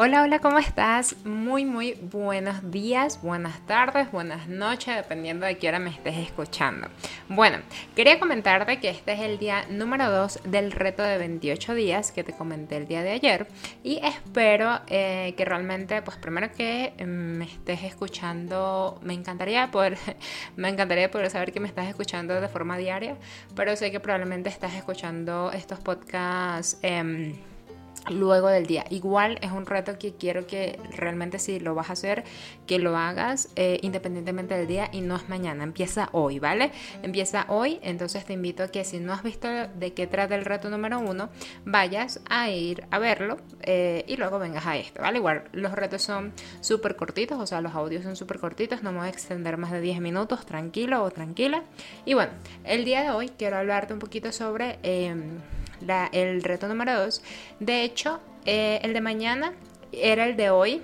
Hola, hola, ¿cómo estás? Muy, muy buenos días, buenas tardes, buenas noches, dependiendo de qué hora me estés escuchando. Bueno, quería comentarte que este es el día número 2 del reto de 28 días que te comenté el día de ayer y espero eh, que realmente, pues primero que mm, me estés escuchando, me encantaría poder, me encantaría poder saber que me estás escuchando de forma diaria, pero sé que probablemente estás escuchando estos podcasts. Eh, luego del día. Igual es un reto que quiero que realmente si lo vas a hacer, que lo hagas eh, independientemente del día y no es mañana, empieza hoy, ¿vale? Empieza hoy, entonces te invito a que si no has visto de qué trata el reto número uno, vayas a ir a verlo eh, y luego vengas a esto, ¿vale? Igual los retos son súper cortitos, o sea, los audios son súper cortitos, no me voy a extender más de 10 minutos, tranquilo o tranquila. Y bueno, el día de hoy quiero hablarte un poquito sobre... Em, el reto número 2. De hecho, eh, el de mañana era el de hoy,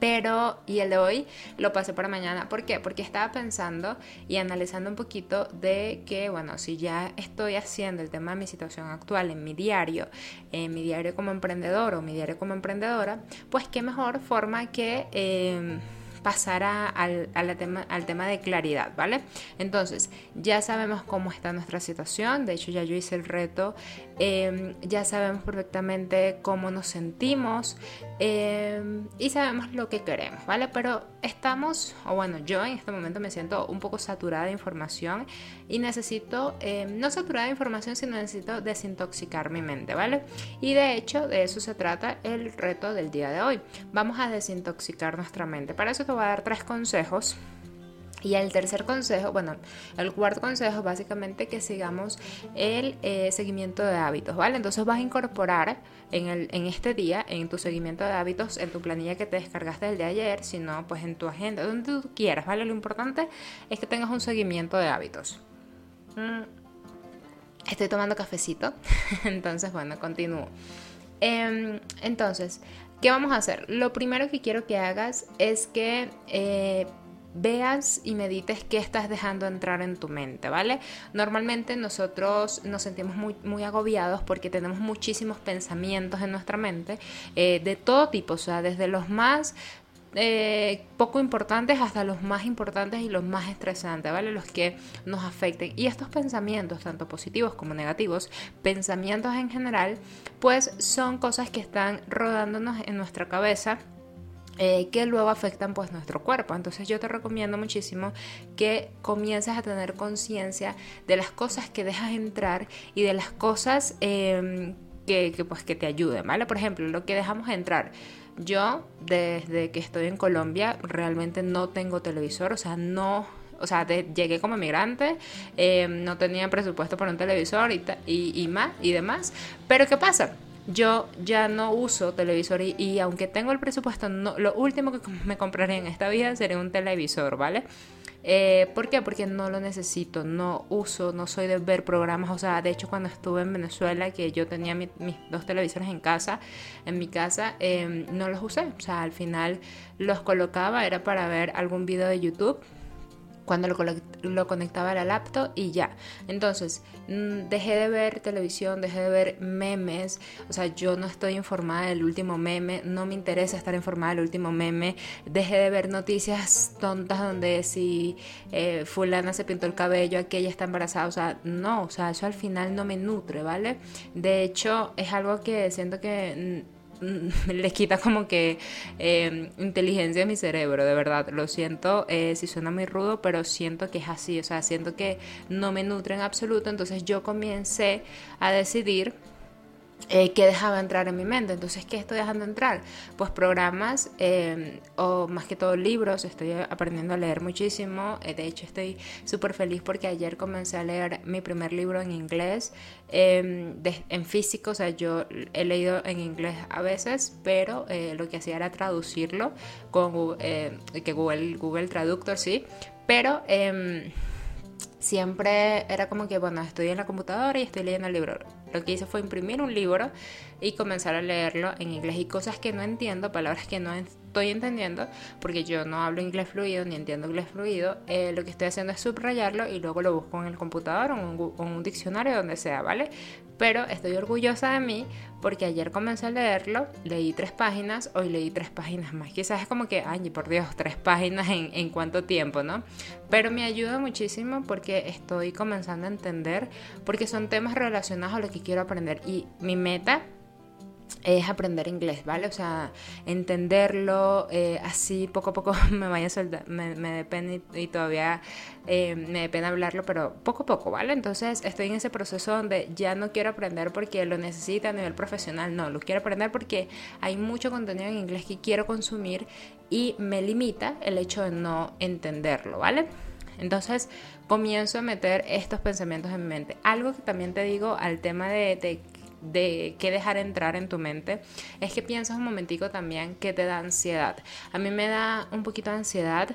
pero y el de hoy lo pasé para mañana. ¿Por qué? Porque estaba pensando y analizando un poquito de que, bueno, si ya estoy haciendo el tema de mi situación actual en mi diario, en mi diario como emprendedor o mi diario como emprendedora, pues qué mejor forma que... Eh, pasar al, tema, al tema de claridad, ¿vale? Entonces, ya sabemos cómo está nuestra situación, de hecho ya yo hice el reto, em, ya sabemos perfectamente cómo nos sentimos em, y sabemos lo que queremos, ¿vale? Pero estamos, o bueno, yo en este momento me siento un poco saturada de información y necesito, em, no saturada de información, sino necesito desintoxicar mi mente, ¿vale? Y de hecho, de eso se trata el reto del día de hoy. Vamos a desintoxicar nuestra mente. Para eso te voy a dar tres consejos. Y el tercer consejo, bueno, el cuarto consejo básicamente que sigamos el eh, seguimiento de hábitos, ¿vale? Entonces vas a incorporar en, el, en este día, en tu seguimiento de hábitos, en tu planilla que te descargaste el de ayer, sino pues en tu agenda, donde tú quieras, ¿vale? Lo importante es que tengas un seguimiento de hábitos. Mm. Estoy tomando cafecito, entonces bueno, continúo. Em, entonces, ¿Qué vamos a hacer? Lo primero que quiero que hagas es que eh, veas y medites qué estás dejando entrar en tu mente, ¿vale? Normalmente nosotros nos sentimos muy, agobiados porque tenemos muchísimos pensamientos en nuestra mente eh, de todo tipo, o sea, desde los más eh, poco importantes hasta los más importantes y los más estresantes, ¿vale? Los que nos afecten. Y estos pensamientos, tanto positivos como negativos, pensamientos en general, pues son cosas que están rodándonos en nuestra cabeza. Eh, que luego afectan pues nuestro cuerpo. Entonces yo te recomiendo muchísimo que comiences a tener conciencia de las cosas que dejas entrar y de las cosas em, que, pues que te ayuden, ¿vale? Por ejemplo, lo que dejamos entrar yo, desde que estoy en Colombia, realmente no tengo televisor, o sea, no o sea, llegué como migrante, eh, no tenía presupuesto para un televisor y, y, más y demás. Pero ¿qué pasa? Yo ya no uso televisor y, aunque tengo el presupuesto, no, lo último que me compraré en esta vida sería un televisor, ¿vale? Eh, ¿Por qué? Porque no lo necesito, no uso, no soy de ver programas. O sea, de hecho cuando estuve en Venezuela, que yo tenía mis dos televisores en casa, en mi casa, em, no los usé. O sea, al final los colocaba, era para ver algún video de YouTube cuando lo, conectaba a la laptop y ya. Entonces, mm, dejé de ver televisión, dejé de ver memes, o sea, yo no estoy informada del último meme, no me interesa estar informada del último meme, dejé de ver noticias tontas donde si eh, fulana se pintó el cabello, aquella está embarazada, o sea, no, o sea, eso al final no me nutre, ¿vale? De hecho, es algo que siento que mm, les quita como que em, inteligencia a mi cerebro, de verdad. Lo siento eh, si suena muy rudo, pero siento que es así, o sea, siento que no me nutre en absoluto. Entonces yo comencé a decidir eh, que dejaba entrar en mi mente. Entonces, ¿qué estoy dejando entrar? Pues programas em, o más que todo libros. Estoy aprendiendo a leer muchísimo. Eh, de hecho, estoy súper feliz porque ayer comencé a leer mi primer libro en inglés, em, en físico. O sea, yo he leído en inglés a veces, pero eh, lo que hacía era traducirlo con que Google, Google Traductor, sí. Pero em, siempre era como que, bueno, estoy en la computadora y estoy leyendo el libro lo que hice fue imprimir un libro y comenzar a leerlo en inglés y cosas que no entiendo, palabras que no estoy entendiendo, porque yo no hablo inglés fluido ni entiendo inglés fluido, eh, lo que estoy haciendo es subrayarlo y luego lo busco en el computador o en un, diccionario, donde sea, ¿vale? Pero estoy orgullosa de mí porque ayer comencé a leerlo, leí tres páginas, hoy leí tres páginas más. Quizás es como que, ay, por Dios, tres páginas en, en cuánto tiempo, ¿no? Pero me ayuda muchísimo porque estoy comenzando a entender, porque son temas relacionados a lo que quiero aprender. Y mi meta es aprender inglés, ¿vale? O sea, entenderlo, eh, así poco a poco me vaya a soltar, me, me depende y, todavía eh, me depende hablarlo, pero poco a poco, ¿vale? Entonces estoy en ese proceso donde ya no quiero aprender porque lo necesita a nivel profesional, no, lo quiero aprender porque hay mucho contenido en inglés que quiero consumir y me limita el hecho de no entenderlo, ¿vale? Entonces comienzo a meter estos pensamientos en mi mente. Algo que también te digo al tema de, de de qué dejar entrar en tu mente, es que piensas un momentico también que te da ansiedad. A mí me da un poquito de ansiedad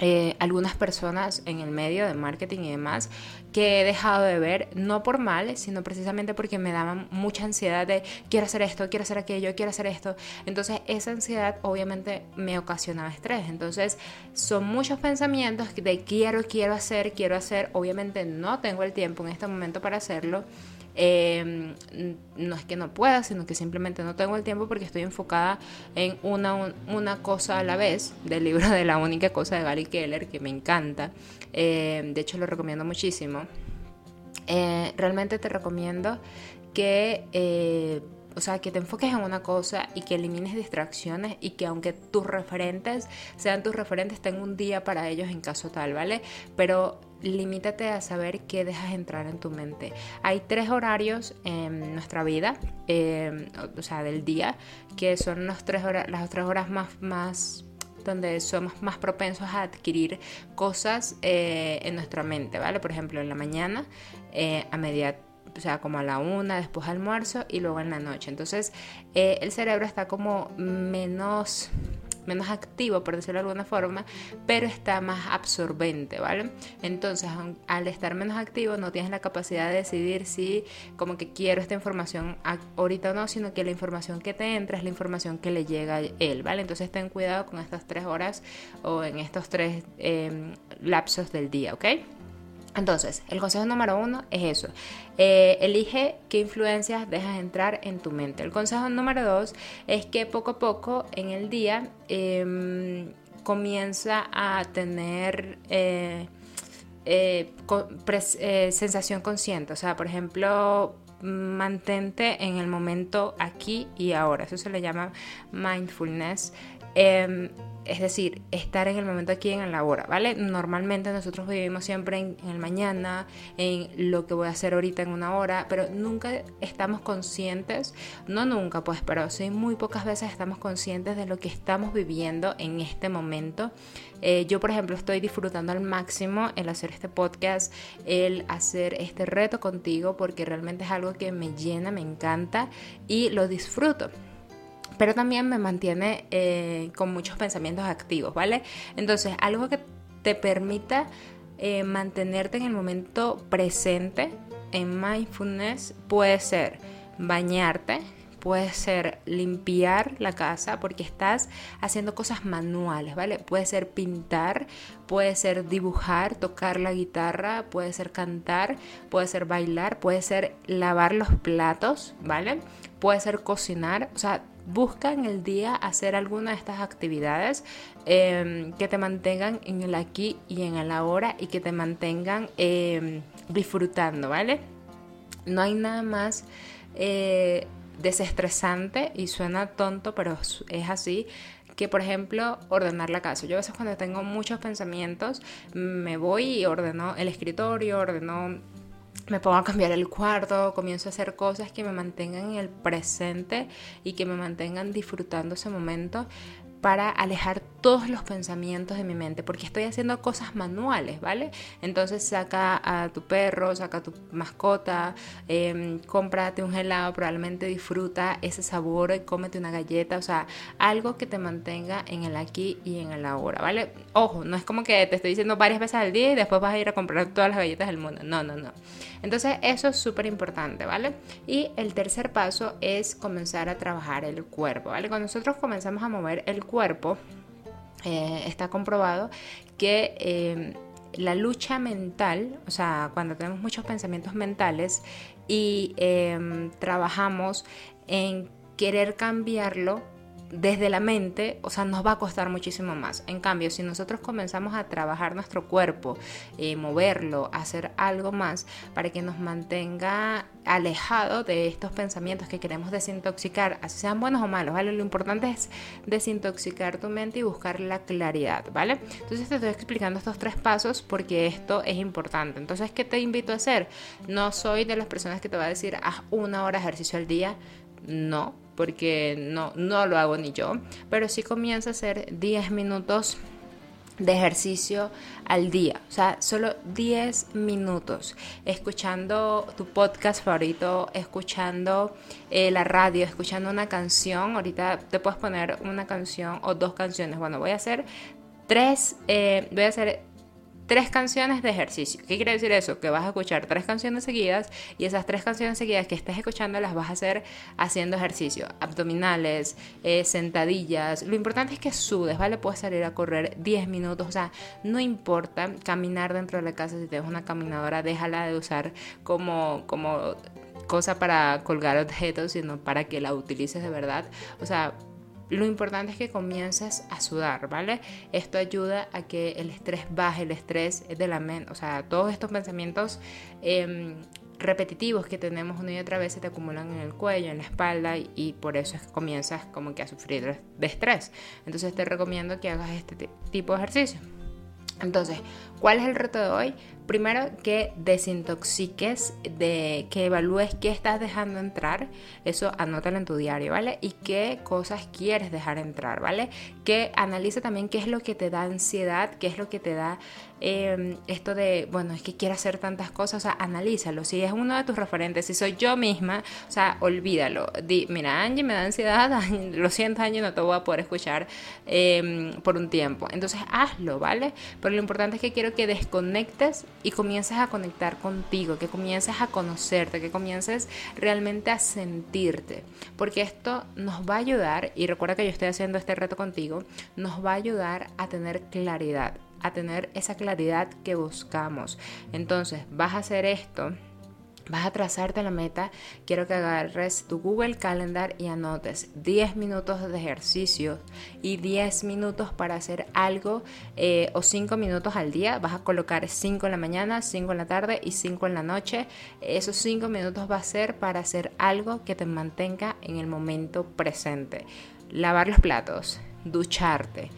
eh, algunas personas en el medio de marketing y demás que he dejado de ver, no por mal, sino precisamente porque me daban mucha ansiedad de quiero hacer esto, quiero hacer aquello, quiero hacer esto. Entonces esa ansiedad obviamente me ocasionaba estrés. Entonces son muchos pensamientos de quiero, quiero hacer, quiero hacer. Obviamente no tengo el tiempo en este momento para hacerlo. Em, no es que no pueda, sino que simplemente no tengo el tiempo porque estoy enfocada en una, una cosa a la vez, del libro de la única cosa de Gary Keller, que me encanta. Em, de hecho, lo recomiendo muchísimo. Eh, realmente te recomiendo que eh, o sea, que te enfoques en una cosa y que elimines distracciones y que aunque tus referentes sean tus referentes, tenga un día para ellos en caso tal, ¿vale? Pero limítate a saber qué dejas entrar en tu mente. Hay tres horarios en nuestra vida, em, o sea, del día, que son los tres horas, las tres horas más, más donde somos más propensos a adquirir cosas eh, en nuestra mente, ¿vale? Por ejemplo, en la mañana, eh, a media o sea, como a la una, después almuerzo y luego en la noche. Entonces, eh, el cerebro está como menos menos activo, por decirlo de alguna forma, pero está más absorbente, ¿vale? Entonces, al estar menos activo, no tienes la capacidad de decidir si como que quiero esta información ahorita o no, sino que la información que te entra es la información que le llega a él, ¿vale? Entonces, ten cuidado con estas tres horas o en estos tres em, lapsos del día, ¿ok? Entonces, el consejo número uno es eso. Eh, elige qué influencias dejas entrar en tu mente. El consejo número dos es que poco a poco en el día em, comienza a tener eh, eh, sensación consciente. O sea, por ejemplo, mantente en el momento aquí y ahora. Eso se le llama mindfulness. Em, es decir, estar en el momento aquí en la hora, ¿vale? Normalmente nosotros vivimos siempre en, el mañana, en lo que voy a hacer ahorita en una hora, pero nunca estamos conscientes, no nunca pues, pero sí muy pocas veces estamos conscientes de lo que estamos viviendo en este momento. Eh, yo, por ejemplo, estoy disfrutando al máximo el hacer este podcast, el hacer este reto contigo, porque realmente es algo que me llena, me encanta y lo disfruto pero también me mantiene eh, con muchos pensamientos activos, ¿vale? Entonces, algo que te permita eh, mantenerte en el momento presente en mindfulness puede ser bañarte, puede ser limpiar la casa porque estás haciendo cosas manuales, ¿vale? Puede ser pintar, puede ser dibujar, tocar la guitarra, puede ser cantar, puede ser bailar, puede ser lavar los platos, ¿vale? Puede ser cocinar, o sea, busca en el día hacer alguna de estas actividades em, que te mantengan en el aquí y en el ahora y que te mantengan em, disfrutando, ¿vale? No hay nada más eh, desestresante y suena tonto, pero es así que por ejemplo ordenar la casa. Yo a veces cuando tengo muchos pensamientos me voy y ordeno el escritorio, ordeno me pongo a cambiar el cuarto, comienzo a hacer cosas que me mantengan en el presente y que me mantengan disfrutando ese momento para alejar todos los pensamientos de mi mente porque estoy haciendo cosas manuales, ¿vale? Entonces saca a tu perro, saca a tu mascota, eh, cómprate un helado, probablemente disfruta ese sabor y cómete una galleta, o sea, algo que te mantenga en el aquí y en el ahora, ¿vale? Ojo, no es como que te estoy diciendo varias veces al día y después vas a ir a comprar todas las galletas del mundo, no, no, no. Entonces eso es súper importante, ¿vale? Y el tercer paso es comenzar a trabajar el cuerpo, ¿vale? Cuando nosotros comenzamos a mover el cuerpo, eh, está comprobado que eh, la lucha mental, o sea, cuando tenemos muchos pensamientos mentales y eh, trabajamos en querer cambiarlo, desde la mente, o sea, nos va a costar muchísimo más. En cambio, si nosotros comenzamos a trabajar nuestro cuerpo, eh, moverlo, hacer algo más para que nos mantenga alejado de estos pensamientos que queremos desintoxicar, así sean buenos o malos, ¿vale? Lo importante es desintoxicar tu mente y buscar la claridad, ¿vale? Entonces te estoy explicando estos tres pasos porque esto es importante. Entonces, ¿qué te invito a hacer? No soy de las personas que te va a decir, haz una hora de ejercicio al día. No, porque no, no lo hago ni yo, pero sí comienzo a hacer 10 minutos de ejercicio al día, o sea, solo 10 minutos, escuchando tu podcast favorito, escuchando eh, la radio, escuchando una canción, ahorita te puedes poner una canción o dos canciones, bueno, voy a hacer tres, eh, voy a hacer tres canciones de ejercicio. ¿Qué quiere decir eso? Que vas a escuchar tres canciones seguidas y esas tres canciones seguidas que estés escuchando las vas a hacer haciendo ejercicio. Abdominales, eh, sentadillas. Lo importante es que sudes, ¿vale? Puedes salir a correr 10 minutos. O sea, no importa caminar dentro de la casa. Si tienes una caminadora, déjala de usar como, como cosa para colgar objetos, sino para que la utilices de verdad. O sea, lo importante es que comiences a sudar, ¿vale? Esto ayuda a que el estrés baje, el estrés de la mente, o sea, todos estos pensamientos em, repetitivos que tenemos una y otra vez se te acumulan en el cuello, en la espalda y, por eso es que comienzas como que a sufrir de estrés. Entonces te recomiendo que hagas este tipo de ejercicio. Entonces, ¿cuál es el reto de hoy? Primero que desintoxiques, de que evalúes qué estás dejando entrar, eso anótalo en tu diario, ¿vale? Y qué cosas quieres dejar entrar, ¿vale? Que analice también qué es lo que te da ansiedad, qué es lo que te da em, esto de, bueno, es que quiero hacer tantas cosas, o sea, analízalo. Si es uno de tus referentes, si soy yo misma, o sea, olvídalo. Di, mira, Angie me da ansiedad, lo siento Angie, no te voy a poder escuchar em, por un tiempo. Entonces hazlo, ¿vale? Pero lo importante es que quiero que desconectes y comiences a conectar contigo, que comiences a conocerte, que comiences realmente a sentirte, porque esto nos va a ayudar, y recuerda que yo estoy haciendo este reto contigo, nos va a ayudar a tener claridad, a tener esa claridad que buscamos. Entonces, vas a hacer esto Vas a trazarte la meta, quiero que agarres tu Google Calendar y anotes 10 minutos de ejercicio y 10 minutos para hacer algo eh, o 5 minutos al día. Vas a colocar 5 en la mañana, 5 en la tarde y 5 en la noche. Esos 5 minutos va a ser para hacer algo que te mantenga en el momento presente. Lavar los platos, ducharte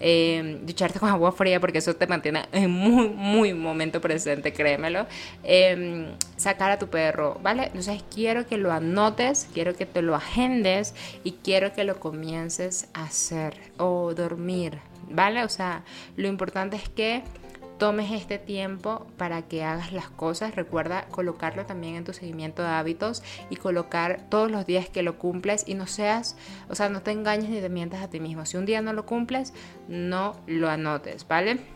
eh, ducharte con agua fría porque eso te mantiene en muy, muy momento presente, créemelo. Em, sacar a tu perro, ¿vale? Entonces quiero que lo anotes, quiero que te lo agendes y quiero que lo comiences a hacer o dormir, ¿vale? O sea, lo importante es que tomes este tiempo para que hagas las cosas. Recuerda colocarlo también en tu seguimiento de hábitos y colocar todos los días que lo cumples y no seas, o sea, no te engañes ni te mientas a ti mismo. Si un día no lo cumples, no lo anotes, ¿vale?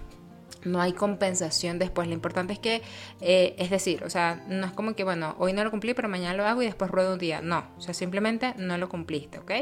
No hay compensación después. Lo importante es que, eh, es decir, o sea, no es como que, bueno, hoy no lo cumplí, pero mañana lo hago y después ruedo un día. No, o sea, simplemente no lo cumpliste, ¿ok?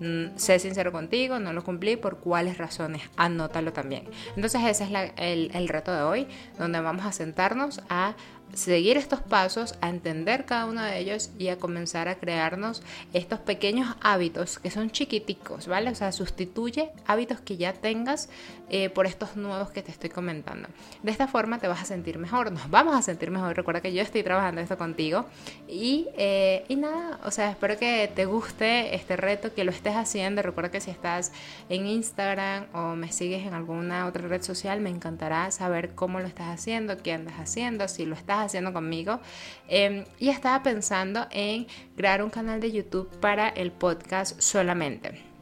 Mm, sé sincero contigo, no lo cumplí, por cuáles razones, anótalo también. Entonces ese es el, el reto de hoy, donde vamos a sentarnos a seguir estos pasos, a entender cada uno de ellos y a comenzar a crearnos estos pequeños hábitos que son chiquiticos, ¿vale? O sea, sustituye hábitos que ya tengas eh, por estos nuevos que te estoy comentando. De esta forma te vas a sentir mejor, nos vamos a sentir mejor. Recuerda que yo estoy trabajando esto contigo y, eh, y nada, o sea, espero que te guste este reto, que lo estés haciendo. Recuerda que si estás en Instagram o me sigues en alguna otra red social, me encantará saber cómo lo estás haciendo, qué andas haciendo, si lo estás haciendo conmigo. Em, y estaba pensando en crear un canal de YouTube para el podcast solamente.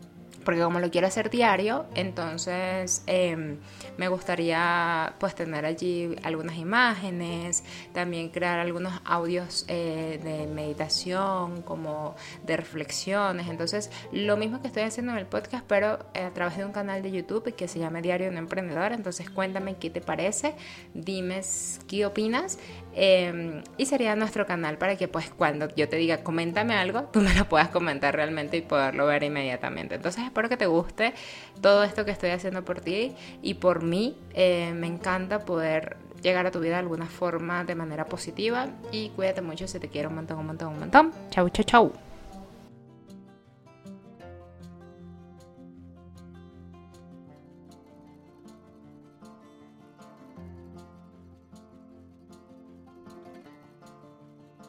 porque como lo quiero hacer diario, entonces em, me gustaría pues tener allí algunas imágenes, también crear algunos audios eh, de meditación, como de reflexiones, entonces lo mismo que estoy haciendo en el podcast, pero a través de un canal de YouTube que se llama Diario de un Emprendedor, entonces cuéntame qué te parece, dime qué opinas em, y sería nuestro canal para que pues cuando yo te diga coméntame algo, tú me lo puedas comentar realmente y poderlo ver inmediatamente. Entonces espero que te guste todo esto que estoy haciendo por ti y por mí. Eh, me encanta poder llegar a tu vida de alguna forma de manera positiva y cuídate mucho si te quiero un montón, un montón, un montón. Chau, chau, chau.